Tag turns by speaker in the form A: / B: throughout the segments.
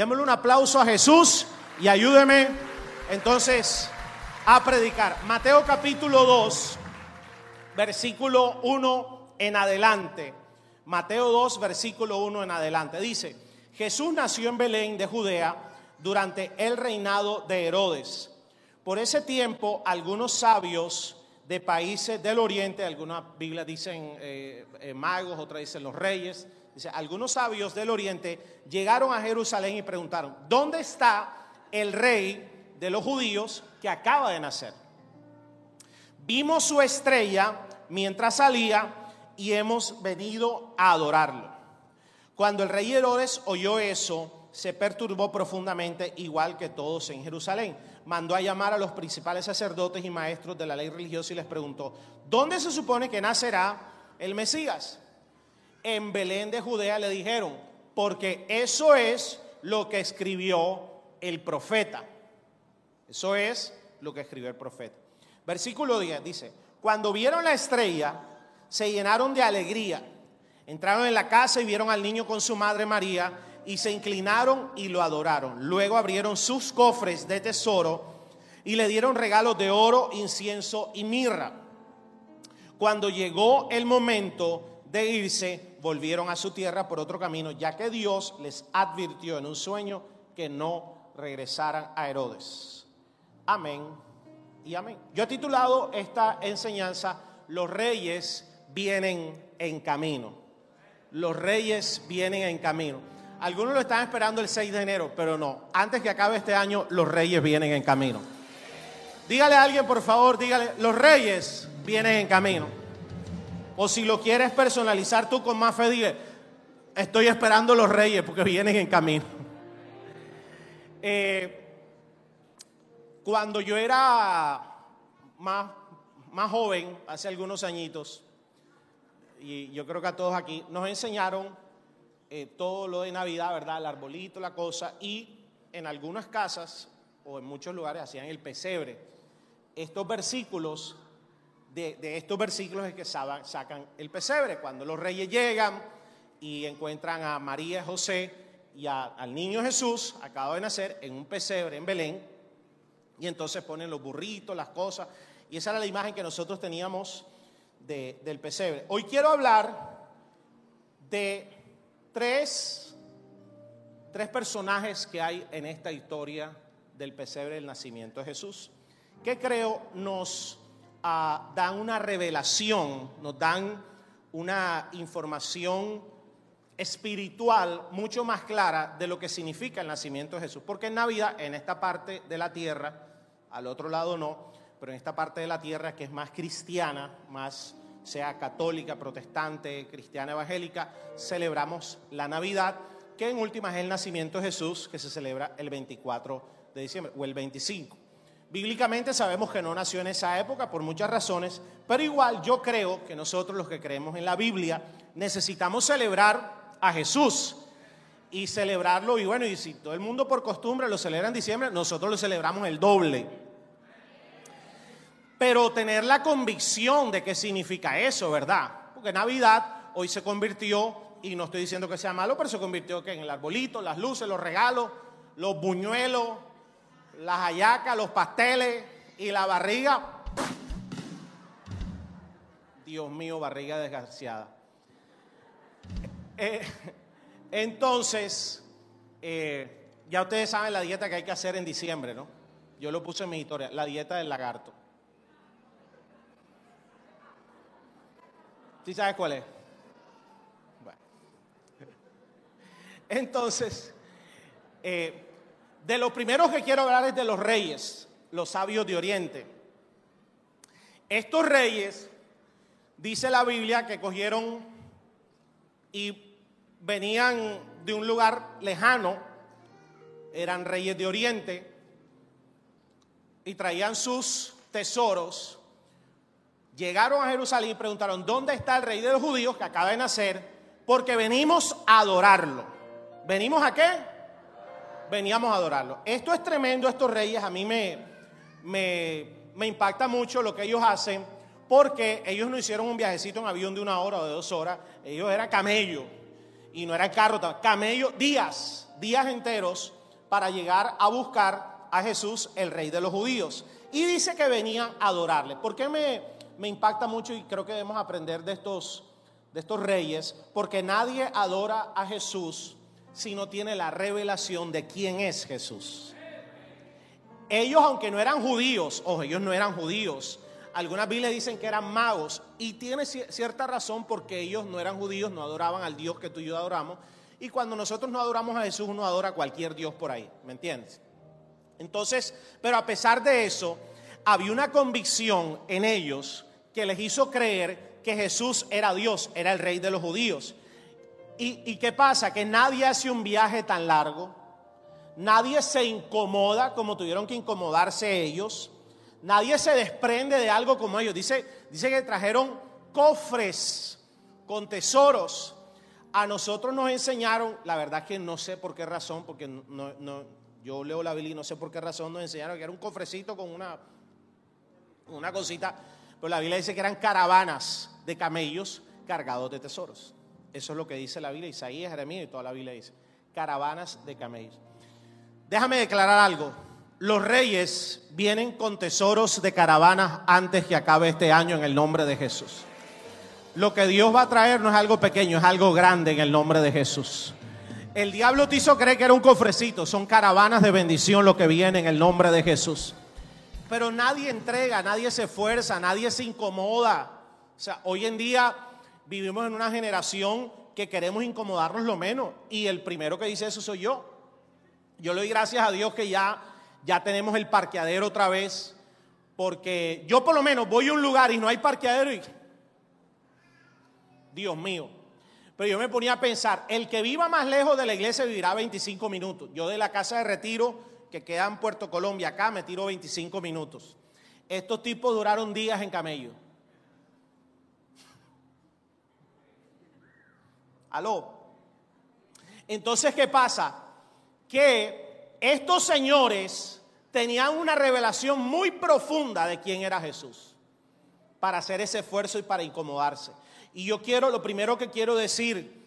A: Démosle un aplauso a Jesús y ayúdeme entonces a predicar. Mateo capítulo 2, versículo 1 en adelante. Mateo 2, versículo 1 en adelante. Dice, Jesús nació en Belén de Judea durante el reinado de Herodes. Por ese tiempo, algunos sabios de países del oriente, algunas Biblias dicen eh, eh, magos, otras dicen los reyes, dice, algunos sabios del oriente llegaron a Jerusalén y preguntaron, ¿dónde está el rey de los judíos que acaba de nacer? Vimos su estrella mientras salía y hemos venido a adorarlo. Cuando el rey Herodes oyó eso, se perturbó profundamente, igual que todos en Jerusalén. Mandó a llamar a los principales sacerdotes y maestros de la ley religiosa y les preguntó, ¿dónde se supone que nacerá el Mesías? En Belén de Judea le dijeron, porque eso es lo que escribió el profeta. Eso es lo que escribió el profeta. Versículo 10 dice, cuando vieron la estrella, se llenaron de alegría. Entraron en la casa y vieron al niño con su madre María y se inclinaron y lo adoraron. Luego abrieron sus cofres de tesoro y le dieron regalos de oro, incienso y mirra. Cuando llegó el momento de irse, volvieron a su tierra por otro camino, ya que Dios les advirtió en un sueño que no regresaran a Herodes. Amén y amén. Yo he titulado esta enseñanza, Los reyes vienen en camino. Los reyes vienen en camino. Algunos lo están esperando el 6 de enero, pero no. Antes que acabe este año, los reyes vienen en camino. Dígale a alguien, por favor, dígale, los reyes vienen en camino. O si lo quieres personalizar tú con más fe, dile, estoy esperando los reyes porque vienen en camino. Eh, cuando yo era más, más joven, hace algunos añitos, y yo creo que a todos aquí, nos enseñaron eh, todo lo de Navidad, ¿verdad? El arbolito, la cosa, y en algunas casas o en muchos lugares hacían el pesebre. Estos versículos, de, estos versículos es que sacan el pesebre. Cuando los reyes llegan y encuentran a María José y al niño Jesús, acaba de nacer, en un pesebre en Belén, y entonces ponen los burritos, las cosas, y esa era la imagen que nosotros teníamos del pesebre. Hoy quiero hablar de tres, tres personajes que hay en esta historia del pesebre del nacimiento de Jesús, que creo nos dan una revelación, nos dan una información espiritual mucho más clara de lo que significa el nacimiento de Jesús. Porque en Navidad, en esta parte de la tierra, al otro lado no, pero en esta parte de la tierra que es más cristiana, más sea católica, protestante, cristiana, evangélica, celebramos la Navidad, que en última es el nacimiento de Jesús, que se celebra el 24 de diciembre o el 25. Bíblicamente sabemos que no nació en esa época por muchas razones, pero igual yo creo que nosotros los que creemos en la Biblia necesitamos celebrar a Jesús y celebrarlo. Y bueno, y si todo el mundo por costumbre lo celebra en diciembre, nosotros lo celebramos el doble pero tener la convicción de qué significa eso, ¿verdad? Porque Navidad hoy se convirtió, y no estoy diciendo que sea malo, pero se convirtió en el arbolito, las luces, los regalos, los buñuelos, las hallacas, los pasteles y la barriga. Dios mío, barriga desgraciada. Eh, entonces, eh, ya ustedes saben la dieta que hay que hacer en diciembre, ¿no? Yo lo puse en mi historia, la dieta del lagarto. ¿Sí sabes cuál es? Bueno. Entonces, eh, de los primeros que quiero hablar es de los reyes, los sabios de Oriente. Estos reyes, dice la Biblia, que cogieron y venían de un lugar lejano, eran reyes de Oriente, y traían sus tesoros llegaron a Jerusalén y preguntaron, ¿dónde está el rey de los judíos que acaba de nacer? Porque venimos a adorarlo. ¿Venimos a qué? Veníamos a adorarlo. Esto es tremendo, estos reyes, a mí me, me, impacta mucho lo que ellos hacen, porque ellos no hicieron un viajecito en avión de una hora o de dos horas, ellos eran camellos. Y no era carro, camello, días, días enteros para llegar a buscar a Jesús, el rey de los judíos. Y dice que venían a adorarle. ¿Por qué me, me impacta mucho y creo que debemos aprender de estos, de estos reyes? Porque nadie adora a Jesús si no tiene la revelación de quién es Jesús. Ellos, aunque no eran judíos, ojo, ellos no eran judíos, algunas Biblias dicen que eran magos y tiene cierta razón porque ellos no eran judíos, no adoraban al Dios que tú y yo adoramos. Y cuando nosotros no adoramos a Jesús, uno adora a cualquier Dios por ahí, ¿me entiendes? Entonces, pero a pesar de eso, había una convicción en ellos que les hizo creer que Jesús era Dios, era el rey de los judíos. ¿Y, qué pasa? Que nadie hace un viaje tan largo, nadie se incomoda como tuvieron que incomodarse ellos Nadie se desprende de algo como ellos. Dice, dice que trajeron cofres con tesoros. A nosotros nos enseñaron, la verdad que no sé por qué razón, porque no, no, yo leo la Biblia y no sé por qué razón nos enseñaron que era un cofrecito con una, una cosita. Pero la Biblia dice que eran caravanas de camellos cargados de tesoros. Eso es lo que dice la Biblia, Isaías, Jeremías y toda la Biblia dice. Caravanas de camellos. Déjame declarar algo. Los reyes vienen con tesoros de caravanas antes que acabe este año en el nombre de Jesús. Lo que Dios va a traer no es algo pequeño, es algo grande en el nombre de Jesús. El diablo te hizo creer que era un cofrecito, son caravanas de bendición lo que viene en el nombre de Jesús. Pero nadie entrega, nadie se esfuerza, nadie se incomoda. O sea, hoy en día vivimos en una generación que queremos incomodarnos lo menos. Y el primero que dice eso soy yo. Yo le doy gracias a Dios que ya ya tenemos el parqueadero otra vez, porque yo por lo menos voy a un lugar y no hay parqueadero. Dios mío. Pero yo me ponía a pensar, el que viva más lejos de la iglesia vivirá 25 minutos. Yo de la casa de retiro, que queda en Puerto Colombia, acá me tiro 25 minutos. Estos tipos duraron días en camello. Aló. Entonces, ¿qué pasa? Que estos señores tenían una revelación muy profunda de quién era Jesús para hacer ese esfuerzo y para incomodarse. Y yo quiero, lo primero que quiero decir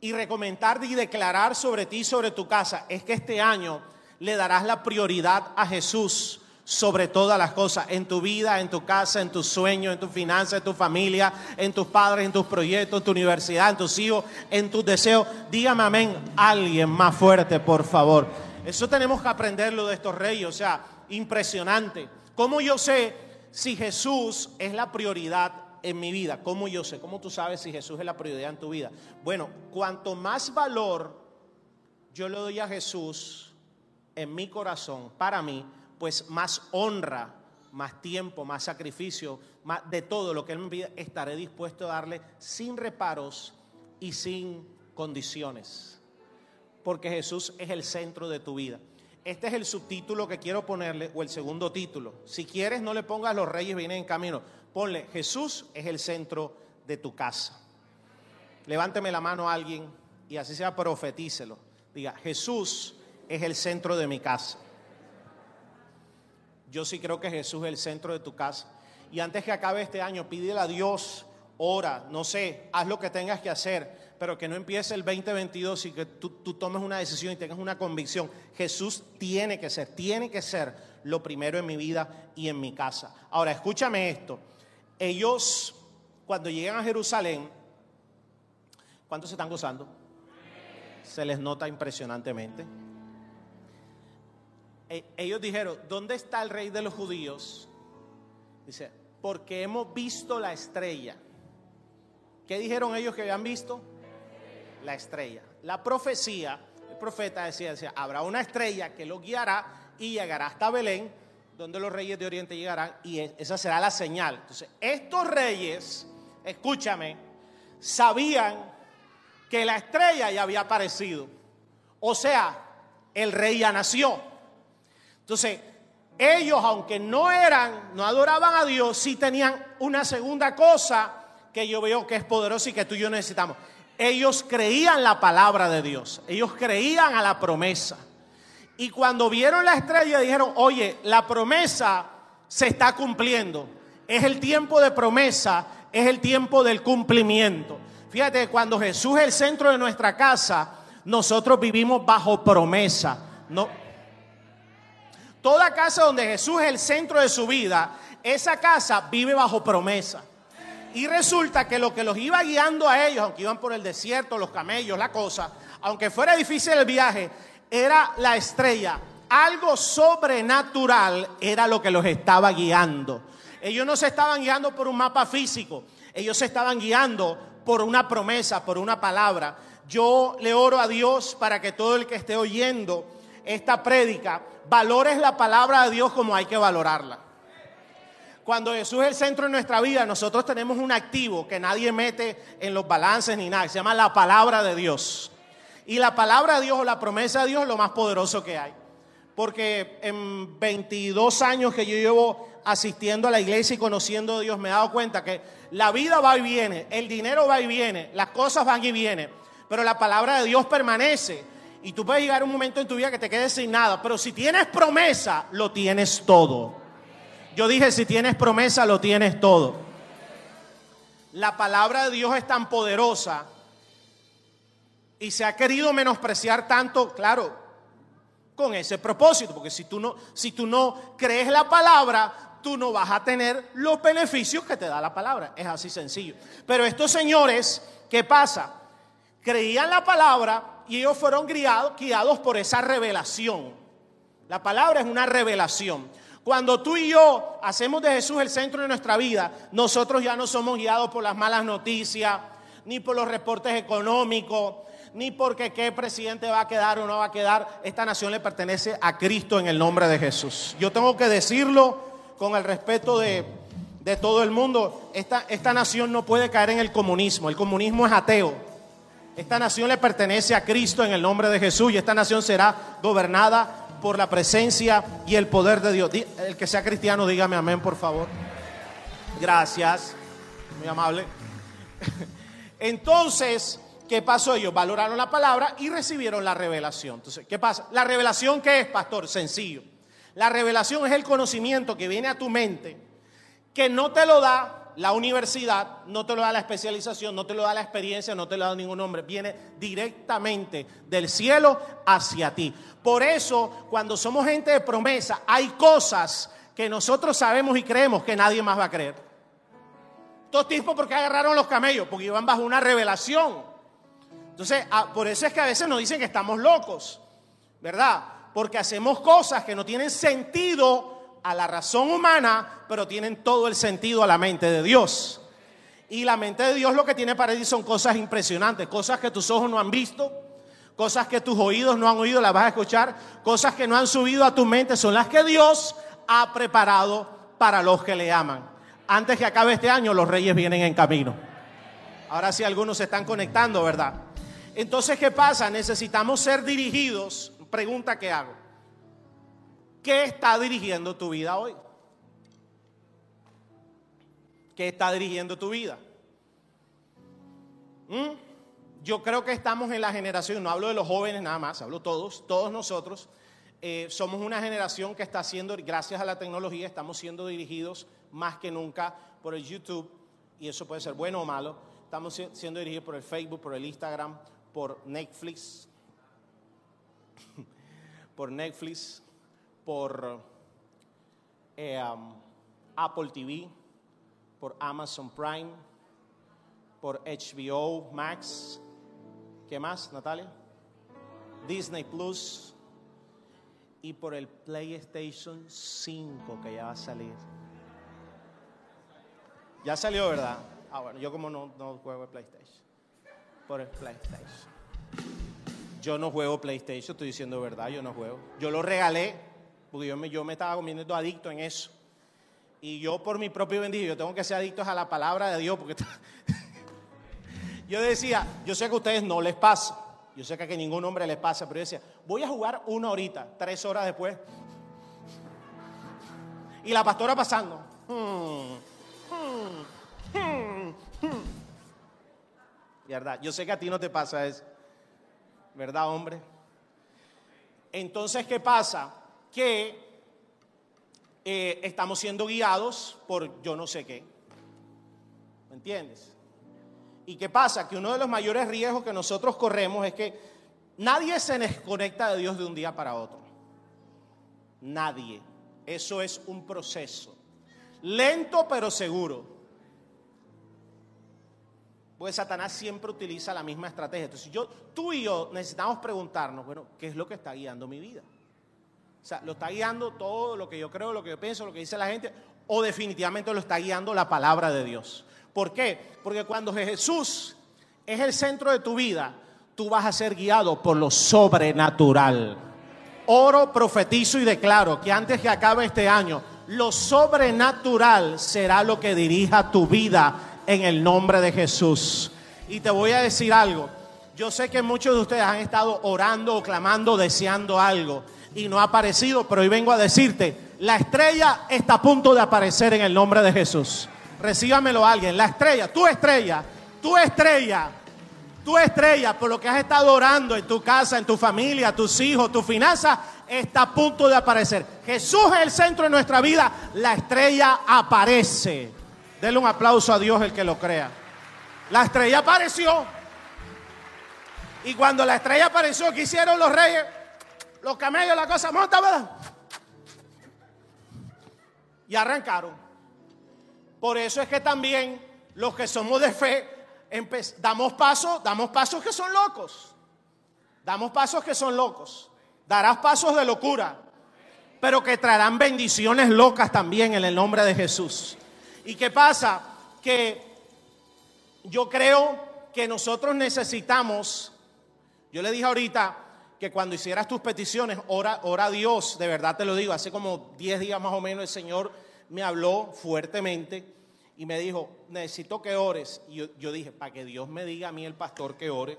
A: y recomendar y declarar sobre ti y sobre tu casa es que este año le darás la prioridad a Jesús sobre todas las cosas, en tu vida, en tu casa, en tus sueños, en tu finanzas, en tu familia, en tus padres, en tus proyectos, en tu universidad, en tus hijos, en tus deseos. Dígame amén, alguien más fuerte, por favor. Eso tenemos que aprenderlo de estos reyes, o sea, impresionante. ¿Cómo yo sé si Jesús es la prioridad en mi vida? ¿Cómo yo sé? ¿Cómo tú sabes si Jesús es la prioridad en tu vida? Bueno, cuanto más valor yo le doy a Jesús en mi corazón, para mí, pues más honra, más tiempo, más sacrificio, más de todo lo que Él me pide, estaré dispuesto a darle sin reparos y sin condiciones porque Jesús es el centro de tu vida. Este es el subtítulo que quiero ponerle, o el segundo título. Si quieres, no le pongas los reyes vienen en camino. Ponle, Jesús es el centro de tu casa. Levánteme la mano a alguien y así sea, profetícelo. Diga, Jesús es el centro de mi casa. Yo sí creo que Jesús es el centro de tu casa. Y antes que acabe este año, pídele a Dios, ora, no sé, haz lo que tengas que hacer pero que no empiece el 2022 y que tú, tomes una decisión y tengas una convicción. Jesús tiene que ser, tiene que ser lo primero en mi vida y en mi casa. Ahora, escúchame esto. Ellos, cuando llegan a Jerusalén, ¿cuántos se están gozando? Se les nota impresionantemente. E, ellos dijeron, ¿dónde está el rey de los judíos? Dice, porque hemos visto la estrella. ¿Qué dijeron ellos que habían visto? la estrella. La profecía, el profeta decía, decía, habrá una estrella que lo guiará y llegará hasta Belén, donde los reyes de Oriente llegarán, y esa será la señal. Entonces, estos reyes, escúchame, sabían que la estrella ya había aparecido. O sea, el rey ya nació. Entonces, ellos, aunque no eran, no adoraban a Dios, sí tenían una segunda cosa que yo veo que es poderosa y que tú y yo necesitamos ellos creían la palabra de Dios, ellos creían a la promesa. Y cuando vieron la estrella dijeron, oye, la promesa se está cumpliendo. Es el tiempo de promesa, es el tiempo del cumplimiento. Fíjate, cuando Jesús es el centro de nuestra casa, nosotros vivimos bajo promesa. No, toda casa donde Jesús es el centro de su vida, esa casa vive bajo promesa. Y resulta que lo que los iba guiando a ellos, aunque iban por el desierto, los camellos, la cosa, aunque fuera difícil el viaje, era la estrella. Algo sobrenatural era lo que los estaba guiando. Ellos no se estaban guiando por un mapa físico, ellos se estaban guiando por una promesa, por una palabra. Yo le oro a Dios para que todo el que esté oyendo esta prédica valores la palabra de Dios como hay que valorarla. Cuando Jesús es el centro de nuestra vida, nosotros tenemos un activo que nadie mete en los balances ni nada, se llama la palabra de Dios. Y la palabra de Dios o la promesa de Dios es lo más poderoso que hay. Porque en 22 años que yo llevo asistiendo a la iglesia y conociendo a Dios, me he dado cuenta que la vida va y viene, el dinero va y viene, las cosas van y vienen, pero la palabra de Dios permanece. Y tú puedes llegar a un momento en tu vida que te quedes sin nada, pero si tienes promesa, lo tienes todo. Yo dije, si tienes promesa, lo tienes todo. La palabra de Dios es tan poderosa y se ha querido menospreciar tanto, claro, con ese propósito, porque si tú no, si tú no crees la palabra, tú no vas a tener los beneficios que te da la palabra. Es así sencillo. Pero estos señores, ¿qué pasa? Creían la palabra y ellos fueron guiados, guiados por esa revelación. La palabra es una revelación. Cuando tú y yo hacemos de Jesús el centro de nuestra vida, nosotros ya no somos guiados por las malas noticias, ni por los reportes económicos, ni porque qué presidente va a quedar o no va a quedar. Esta nación le pertenece a Cristo en el nombre de Jesús. Yo tengo que decirlo con el respeto de, todo el mundo. Esta, esta nación no puede caer en el comunismo. El comunismo es ateo. Esta nación le pertenece a Cristo en el nombre de Jesús y esta nación será gobernada por la presencia y el poder de Dios. El que sea cristiano, dígame amén, por favor. Gracias, muy amable. Entonces, ¿qué pasó? Ellos valoraron la palabra y recibieron la revelación. Entonces, ¿qué pasa? La revelación, ¿qué es, pastor? Sencillo. La revelación es el conocimiento que viene a tu mente, que no te lo da la universidad, no te lo da la especialización, no te lo da la experiencia, no te lo da ningún hombre. Viene directamente del cielo hacia ti. Por eso, cuando somos gente de promesa, hay cosas que nosotros sabemos y creemos que nadie más va a creer. Estos tipos, porque agarraron los camellos? Porque iban bajo una revelación. Entonces, ah, por eso es que a veces nos dicen que estamos locos, ¿verdad? Porque hacemos cosas que no tienen sentido a la razón humana, pero tienen todo el sentido a la mente de Dios. Y la mente de Dios lo que tiene para ti son cosas impresionantes, cosas que tus ojos no han visto, cosas que tus oídos no han oído, las vas a escuchar, cosas que no han subido a tu mente, son las que Dios ha preparado para los que le aman. Antes que acabe este año, los reyes vienen en camino. Ahora sí algunos se están conectando, ¿verdad? Entonces, ¿qué pasa? Necesitamos ser dirigidos. Pregunta que hago. ¿Qué está dirigiendo tu vida hoy? ¿Qué está dirigiendo tu vida? ¿Mm? Yo creo que estamos en la generación, no hablo de los jóvenes nada más, hablo todos, todos nosotros. Eh, somos una generación que está siendo, gracias a la tecnología, estamos siendo dirigidos más que nunca por el YouTube, y eso puede ser bueno o malo. Estamos siendo dirigidos por el Facebook, por el Instagram, por Netflix, por Netflix, por eh, um, Apple TV, por Amazon Prime, por HBO Max. ¿Qué más, Natalia? Disney Plus y por el PlayStation 5 que ya va a salir. Ya salió, ¿verdad? Ah, bueno, yo como no, no juego PlayStation por el PlayStation. Yo no juego PlayStation, estoy diciendo verdad, yo no juego. Yo lo regalé porque yo me, yo me estaba comiendo adicto en eso. Y yo por mi propio bendito, yo tengo que ser adicto a la palabra de Dios porque yo decía, yo sé que a ustedes no les pasa, yo sé que a ningún hombre les pasa, pero yo decía, voy a jugar una horita, tres horas después. Y la pastora pasando. Hmm, ¿verdad? Yo sé que a ti no te pasa eso, ¿verdad, hombre? Entonces, ¿qué pasa? Que eh, estamos siendo guiados por yo no sé qué. ¿Me entiendes? ¿Y qué pasa? Que uno de los mayores riesgos que nosotros corremos es que nadie se desconecta de Dios de un día para otro. Nadie. Eso es un proceso. Lento pero seguro. Pues Satanás siempre utiliza la misma estrategia. Entonces yo, tú y yo necesitamos preguntarnos, bueno, ¿qué es lo que está guiando mi vida? O sea, ¿lo está guiando todo lo que yo creo, lo que yo pienso, lo que dice la gente? ¿O definitivamente lo está guiando la palabra de Dios? ¿Por qué? Porque cuando Jesús es el centro de tu vida, tú vas a ser guiado por lo sobrenatural. Oro, profetizo y declaro que antes que acabe este año, lo sobrenatural será lo que dirija tu vida en el nombre de Jesús. Y te voy a decir algo. Yo sé que muchos de ustedes han estado orando o clamando, deseando algo y no ha aparecido, pero hoy vengo a decirte, la estrella está a punto de aparecer en el nombre de Jesús. Recíbamelo alguien, la estrella, tu estrella, tu estrella, tu estrella, por lo que has estado orando en tu casa, en tu familia, tus hijos, tu finanza, está a punto de aparecer. Jesús es el centro de nuestra vida, la estrella aparece. Denle un aplauso a Dios el que lo crea. La estrella apareció. Y cuando la estrella apareció, ¿qué hicieron los reyes? Los camellos, la cosa, monta, ¿verdad? Y arrancaron. Por eso es que también los que somos de fe damos pasos, damos pasos que son locos. Damos pasos que son locos. Darás pasos de locura, pero que traerán bendiciones locas también en el nombre de Jesús. ¿Y qué pasa? Que yo creo que nosotros necesitamos, yo le dije ahorita, que cuando hicieras tus peticiones, ora, ora a Dios, de verdad te lo digo, hace como 10 días más o menos el Señor me habló fuertemente y me dijo, necesito que ores. Y yo, dije, para que Dios me diga a mí, el pastor, que ore,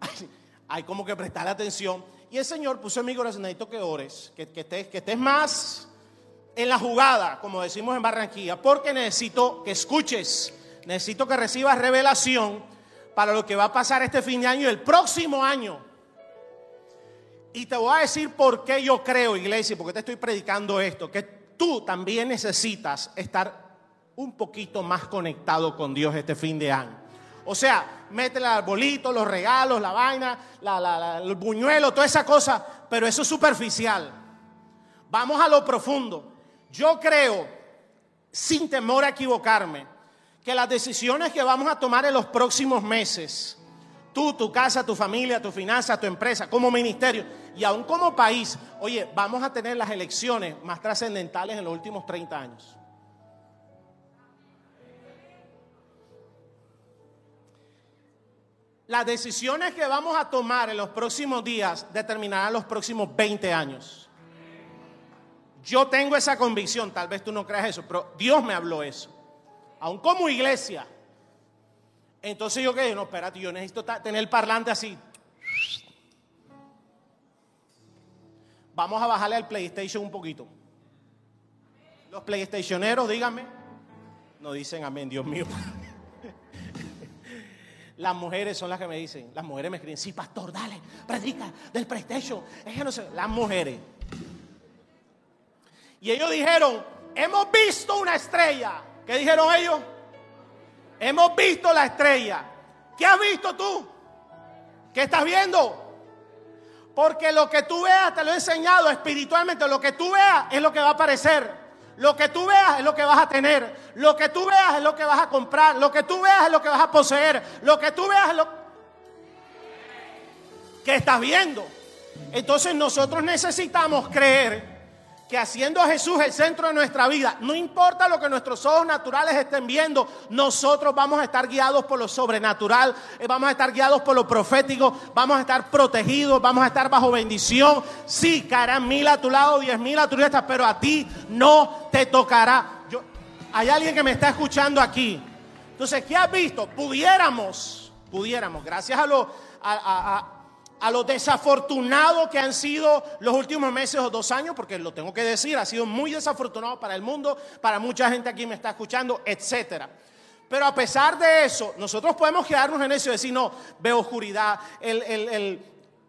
A: hay como que prestar atención. Y el Señor puso en mi corazón, necesito que ores, que, que, estés, que estés más en la jugada, como decimos en Barranquilla, porque necesito que escuches, necesito que recibas revelación para lo que va a pasar este fin de año y el próximo año. Y te voy a decir por qué yo creo, iglesia, porque te estoy predicando esto, que tú también necesitas estar un poquito más conectado con Dios este fin de año. O sea, métele el arbolito, los regalos, la vaina, el buñuelo, toda esa cosa, pero eso es superficial. Vamos a lo profundo. Yo creo, sin temor a equivocarme, que las decisiones que vamos a tomar en los próximos meses, tú, tu casa, tu familia, tu finanza, tu empresa, como ministerio y aún como país, oye, vamos a tener las elecciones más trascendentales en los últimos 30 años. Las decisiones que vamos a tomar en los próximos días determinarán los próximos 20 años. Yo tengo esa convicción, tal vez tú no creas eso, pero Dios me habló eso aún como iglesia. Entonces yo qué, no, espérate, yo necesito tener el parlante así. Vamos a bajarle al PlayStation un poquito. Los PlayStationeros, díganme. No dicen amén, Dios mío. Las mujeres son las que me dicen, las mujeres me escriben, sí, pastor, dale, predica del PlayStation. Es que no sé, las mujeres. Y ellos dijeron, hemos visto una estrella. ¿Qué dijeron ellos? Hemos visto la estrella. ¿Qué has visto tú? ¿Qué estás viendo? Porque lo que tú veas, te lo he enseñado espiritualmente, lo que tú veas es lo que va a aparecer. Lo que tú veas es lo que vas a tener. Lo que tú veas es lo que vas a comprar. Lo que tú veas es lo que vas a poseer. Lo que tú veas es lo que estás viendo. Entonces nosotros necesitamos creer que haciendo a Jesús el centro de nuestra vida, no importa lo que nuestros ojos naturales estén viendo, nosotros vamos a estar guiados por lo sobrenatural, eh, vamos a estar guiados por lo profético, vamos a estar protegidos, vamos a estar bajo bendición. Sí, caerán mil a tu lado, diez mil a tu derecha, pero a ti no te tocará. Yo, hay alguien que me está escuchando aquí. Entonces, ¿qué has visto? Pudiéramos, pudiéramos, gracias a lo... a los desafortunados que han sido los últimos meses o dos años, porque lo tengo que decir, ha sido muy desafortunado para el mundo, para mucha gente aquí me está escuchando, etcétera. Pero a pesar de eso, nosotros podemos quedarnos en eso y decir, no, veo oscuridad.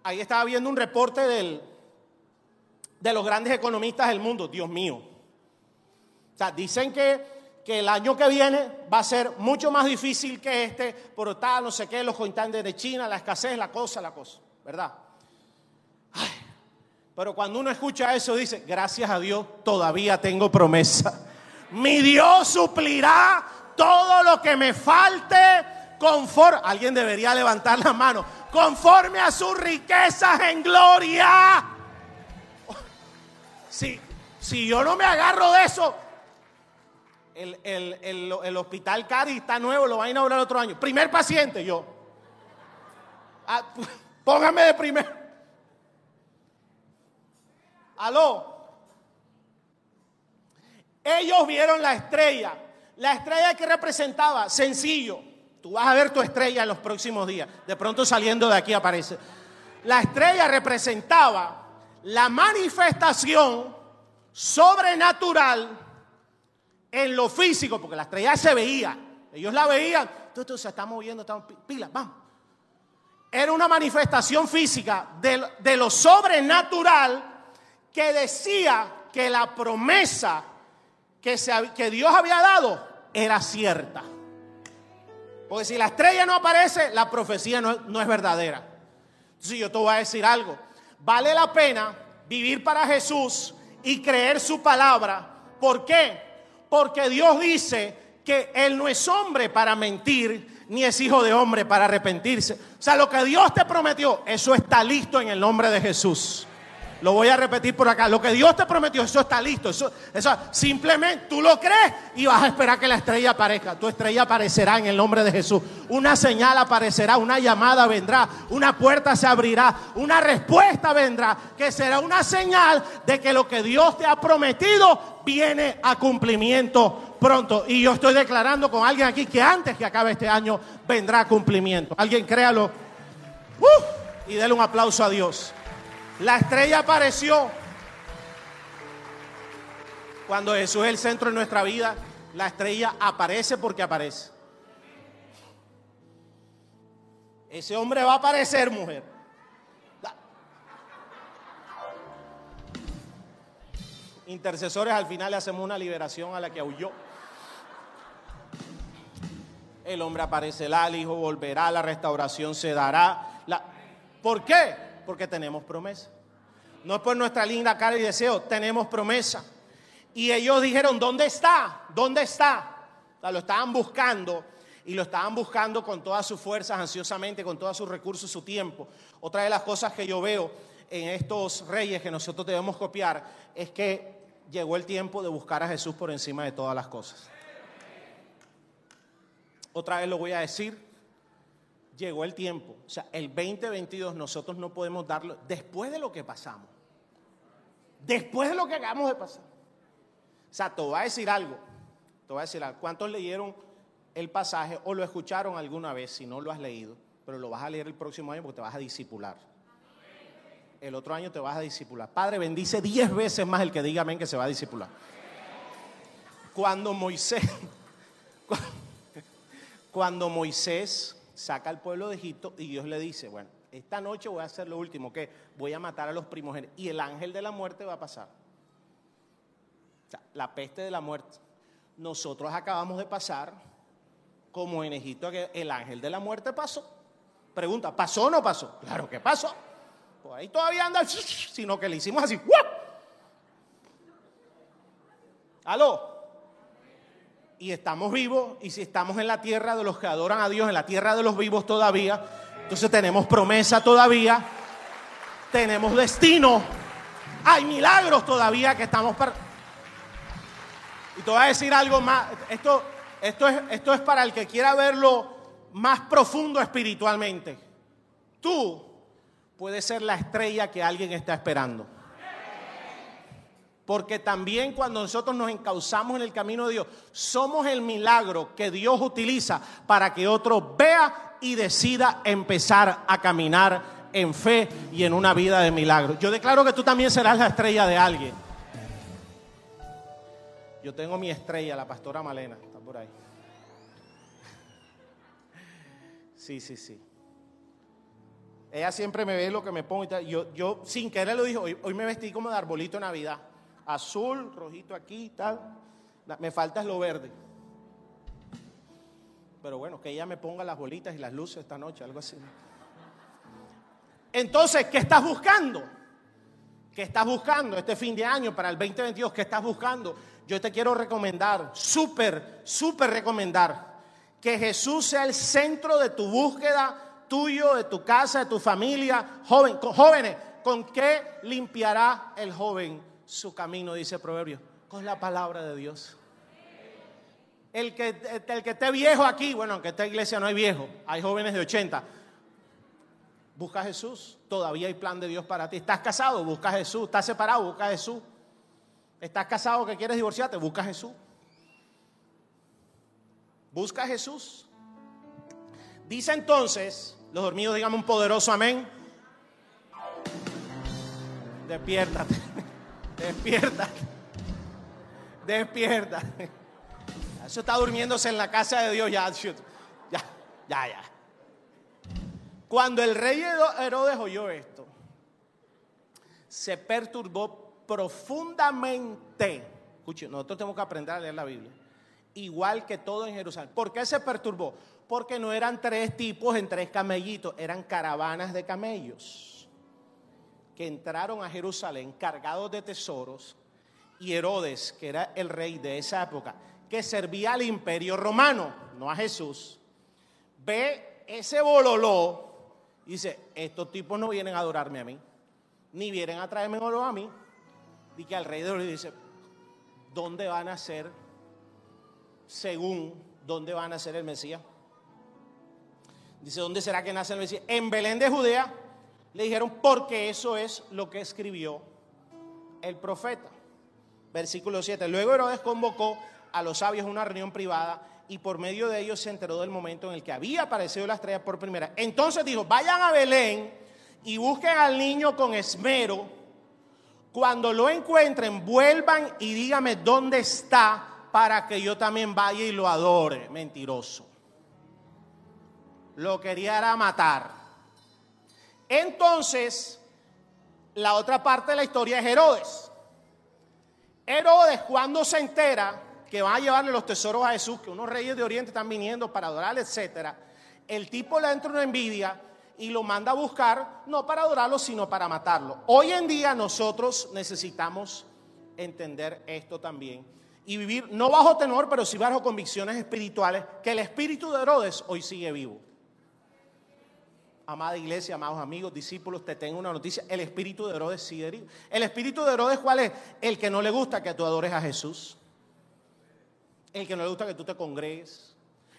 A: ahí estaba viendo un reporte de los grandes economistas del mundo, Dios mío. O sea, dicen que, que el año que viene va a ser mucho más difícil que este, por tal, no sé qué, los cointantes de China, la escasez, la cosa, la cosa, ¿verdad? pero cuando uno escucha eso dice, gracias a Dios, todavía tengo promesa. Mi Dios suplirá todo lo que me falte conforme, alguien debería levantar la mano, conforme a sus riquezas en gloria. Si, si yo no me agarro de eso, el, hospital Cari está nuevo, lo va a inaugurar otro año. Primer paciente, yo. Ah, póngame de primero. Aló. Ellos vieron la estrella. La estrella que representaba, sencillo. Tú vas a ver tu estrella en los próximos días. De pronto saliendo de aquí aparece. La estrella representaba la manifestación sobrenatural en lo físico, porque la estrella se veía. Ellos la veían. Tú, se está moviendo, está pila, vamos. Era una manifestación física de, de lo sobrenatural que decía que la promesa que, que Dios había dado era cierta. Porque si la estrella no aparece, la profecía no, no es verdadera. Entonces yo te voy a decir algo. Vale la pena vivir para Jesús y creer su palabra. ¿Por qué? Porque Dios dice que Él no es hombre para mentir, ni es hijo de hombre para arrepentirse. O sea, lo que Dios te prometió, eso está listo en el nombre de Jesús. Lo voy a repetir por acá. Lo que Dios te prometió, eso está listo. Eso, eso, simplemente tú lo crees y vas a esperar que la estrella aparezca. Tu estrella aparecerá en el nombre de Jesús. Una señal aparecerá, una llamada vendrá, una puerta se abrirá, una respuesta vendrá, que será una señal de que lo que Dios te ha prometido viene a cumplimiento pronto. Y yo estoy declarando con alguien aquí que antes que acabe este año vendrá cumplimiento. Alguien créalo. y déle un aplauso a Dios. La estrella apareció. Cuando Jesús es el centro de nuestra vida, la estrella aparece porque aparece. Ese hombre va a aparecer, mujer. Intercesores, al final le hacemos una liberación a la que huyó. El hombre aparecerá, el hijo volverá, la restauración se dará. La... ¿Por qué? Porque tenemos promesa. No es por nuestra linda cara y deseo, tenemos promesa. Y ellos dijeron, ¿dónde está? ¿Dónde está? lo estaban buscando y lo estaban buscando con todas sus fuerzas, ansiosamente, con todos sus recursos, su tiempo. Otra de las cosas que yo veo en estos reyes que nosotros debemos copiar es que llegó el tiempo de buscar a Jesús por encima de todas las cosas. Otra vez lo voy a decir, llegó el tiempo. O sea, el 2022 nosotros no podemos darlo después de lo que pasamos. Después de lo que acabamos de pasar. O sea, te voy a decir algo. Te voy a decir algo. ¿Cuántos leyeron el pasaje o lo escucharon alguna vez si no lo has leído? Pero lo vas a leer el próximo año porque te vas a discipular. El otro año te vas a discipular. Padre, bendice diez veces más el que diga amén que se va a discipular. Cuando Moisés, cuando Moisés saca al pueblo de Egipto y Dios le dice, bueno, esta noche voy a hacer lo último, que voy a matar a los primogénitos y el ángel de la muerte va a pasar. O sea, la peste de la muerte. Nosotros acabamos de pasar, como en Egipto, el ángel de la muerte pasó. Pregunta, ¿pasó o no pasó? Claro que pasó. Pues ahí todavía anda, sino que le hicimos así. ¿Aló? Y estamos vivos, y si estamos en la tierra de los que adoran a Dios, en la tierra de los vivos todavía, entonces tenemos promesa todavía, tenemos destino, hay milagros todavía que estamos para... Y te voy a decir algo más, esto, esto, es, esto es para el que quiera verlo más profundo espiritualmente. Tú puedes ser la estrella que alguien está esperando. Porque también cuando nosotros nos encauzamos en el camino de Dios, somos el milagro que Dios utiliza para que otro vea y decida empezar a caminar en fe y en una vida de milagro. Yo declaro que tú también serás la estrella de alguien. Yo tengo mi estrella, la pastora Malena, está por ahí. Sí, sí, sí. Ella siempre me ve lo que me pongo y tal. Yo, yo sin querer lo hoy, hoy me vestí como de arbolito de Navidad azul, rojito aquí, tal. Me falta lo verde. Pero bueno, que ella me ponga las bolitas y las luces esta noche, algo así. Entonces, ¿qué estás buscando? ¿Qué estás buscando este fin de año para el 2022? ¿Qué estás buscando? Yo te quiero recomendar, súper, súper recomendar, que Jesús sea el centro de tu búsqueda tuyo, de tu casa, de tu familia. Joven, jóvenes, ¿con qué limpiará el joven su camino? Dice proverbio. Con la palabra de Dios. El que, el que esté viejo aquí, bueno, aunque esta iglesia no hay viejo, hay jóvenes de 80. Busca a Jesús. Todavía hay plan de Dios para ti. ¿Estás casado? Busca a Jesús. ¿Estás separado? Busca a Jesús. ¿Estás casado que quieres divorciarte? Busca a Jesús. Busca a Jesús. Dice entonces, los dormidos digan un poderoso amén. Despiértate. Despiértate. Despiértate. Eso está durmiéndose en la casa de Dios ya. Ya, ya, ya. Cuando el rey Herodes oyó esto, se perturbó profundamente. Escuchen, nosotros tenemos que aprender a leer la Biblia. Igual que todo en Jerusalén. ¿Por qué se perturbó? Porque no eran tres tipos en tres camellitos, eran caravanas de camellos que entraron a Jerusalén cargados de tesoros y Herodes, que era el rey de esa época, que servía al imperio romano, no a Jesús, ve ese bololó dice, estos tipos no vienen a adorarme a mí, ni vienen a traerme oro a mí. Y que alrededor le dice, ¿dónde van a ser, según, dónde van a ser el Mesías? Dice, ¿dónde será que nace el Mesías? En Belén de Judea. Le dijeron, porque eso es lo que escribió el profeta. Versículo 7. Luego Herodes convocó a los sabios a una reunión privada y por medio de ellos se enteró del momento en el que había aparecido la estrella por primera. Entonces dijo, vayan a Belén y busquen al niño con esmero. Cuando lo encuentren, vuelvan y díganme dónde está para que yo también vaya y lo adore. Mentiroso. Lo quería era matar. Entonces, la otra parte de la historia es Herodes. Herodes cuando se entera que van a llevarle los tesoros a Jesús, que unos reyes de Oriente están viniendo para adorarle, etcétera. El tipo le entra una envidia y lo manda a buscar, no para adorarlo, sino para matarlo. Hoy en día nosotros necesitamos entender esto también y vivir no bajo tenor, pero sí bajo convicciones espirituales, que el espíritu de Herodes hoy sigue vivo. Amada iglesia, amados amigos, discípulos, te tengo una noticia. El espíritu de Herodes sigue. El espíritu de Herodes, ¿cuál es? El que no le gusta que tú adores a Jesús el que no le gusta que tú te congregues,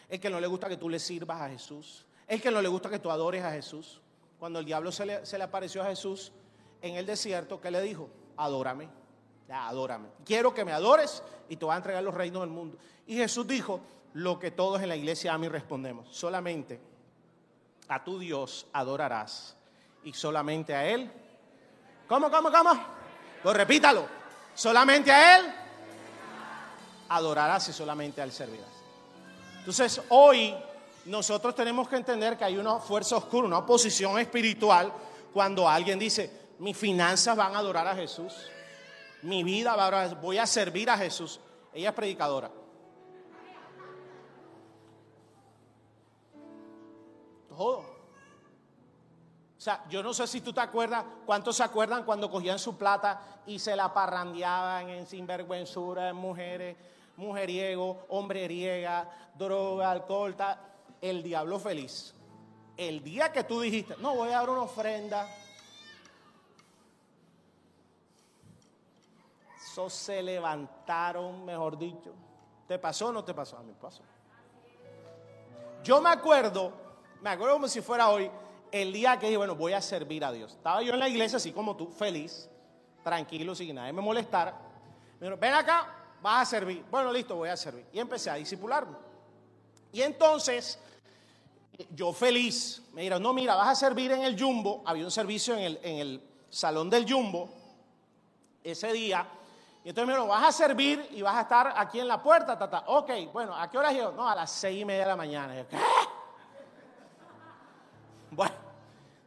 A: el que no le gusta que tú le sirvas a Jesús, el que no le gusta que tú adores a Jesús. Cuando el diablo se le, apareció a Jesús en el desierto, ¿qué le dijo? Adórame, adórame. Quiero que me adores y te voy a entregar los reinos del mundo. Y Jesús dijo, lo que todos en la iglesia a mí respondemos, solamente a tu Dios adorarás y solamente a Él. ¿Cómo, cómo, cómo? Pues repítalo. Solamente a Él adorarás y solamente al servirás. Entonces, hoy nosotros tenemos que entender que hay una fuerza oscura, una oposición espiritual, cuando alguien dice, mis finanzas van a adorar a Jesús, mi vida va a, voy a servir a Jesús. Ella es predicadora. Todo. O sea, yo no sé si tú te acuerdas, ¿cuántos se acuerdan cuando cogían su plata y se la parrandeaban en sinvergüenzura, en mujeres, mujeriego, hombreriega, droga, alcohol, el diablo feliz. El día que tú dijiste, no, voy a dar una ofrenda. Eso se levantaron, mejor dicho. ¿Te pasó o no te pasó? A mí pasó. Yo me acuerdo, me acuerdo como si fuera hoy, el día que dije, bueno, voy a servir a Dios. Estaba yo en la iglesia así como tú, feliz, tranquilo, sin nadie me molestara. Me dijo, ven acá, vas a servir. Bueno, listo, voy a servir. Y empecé a disipularme. Y entonces, yo feliz, me dijeron, no, mira, vas a servir en el Jumbo. Había un servicio en el, salón del Jumbo ese día. Y entonces me dijeron, vas a servir y vas a estar aquí en la puerta, tata. Ok, bueno, ¿a qué hora yo? No, a las seis y media de la mañana. ¿qué?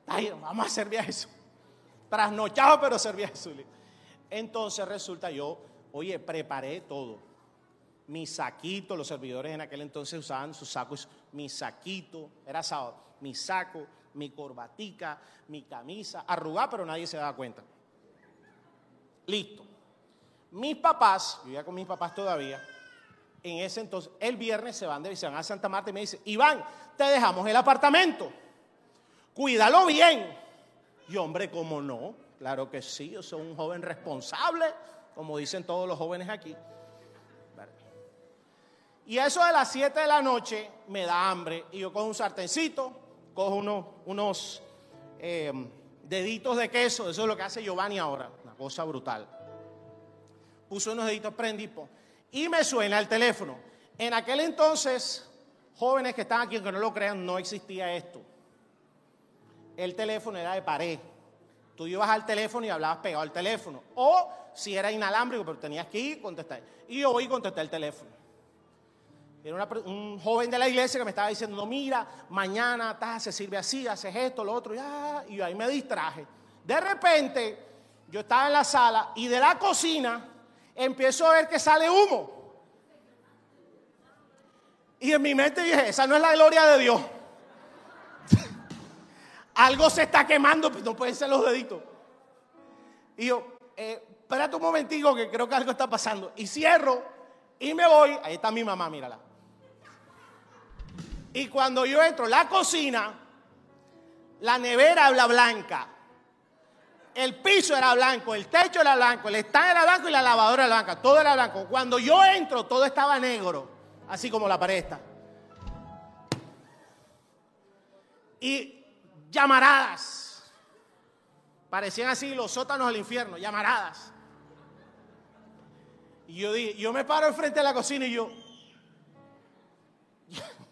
A: Vamos a servir a Jesús. Trasnochado, pero servía a Jesús. Entonces resulta yo Oye, preparé todo. Mi saquito, los servidores en aquel entonces usaban sus sacos, mi saquito, era sábado, mi saco, mi corbatica, mi camisa, arrugada, pero nadie se daba cuenta. Listo. Mis papás, yo ya con mis papás todavía, en ese entonces, el viernes se van de visita a Santa Marta y me dice, Iván, te dejamos el apartamento, cuídalo bien. Y hombre, ¿cómo no? Claro que sí, yo soy un joven responsable, como dicen todos los jóvenes aquí. Y eso de las 7 de la noche me da hambre y yo cojo un sartencito, cojo unos, unos em, deditos de queso, eso es lo que hace Giovanni ahora, una cosa brutal. Puso unos deditos, prendí y me suena el teléfono. En aquel entonces, jóvenes que están aquí, aunque no lo crean, no existía esto. El teléfono era de pared. Tú ibas al teléfono y hablabas pegado al teléfono. O si era inalámbrico, pero tenías que ir contestar. Y yo voy y contesté el teléfono. Era un joven de la iglesia que me estaba diciendo, no, mira, mañana se sirve así, haces esto, lo otro, ya, y ahí me distraje. De repente, yo estaba en la sala y de la cocina empiezo a ver que sale humo. Y en mi mente dije, esa no es la gloria de Dios. Algo se está quemando, pero no pueden ser los deditos. Y yo, eh, espérate un momentico que creo que algo está pasando. Y cierro y me voy. Ahí está mi mamá, mírala. Y cuando yo entro, la cocina, la nevera habla blanca. El piso era blanco, el techo era blanco, el stand era blanco y la lavadora era blanca. Todo era blanco. Cuando yo entro, todo estaba negro, así como la pared está. Y llamaradas. Parecían así los sótanos del infierno, llamaradas. Y yo, yo me paro enfrente de la cocina y yo,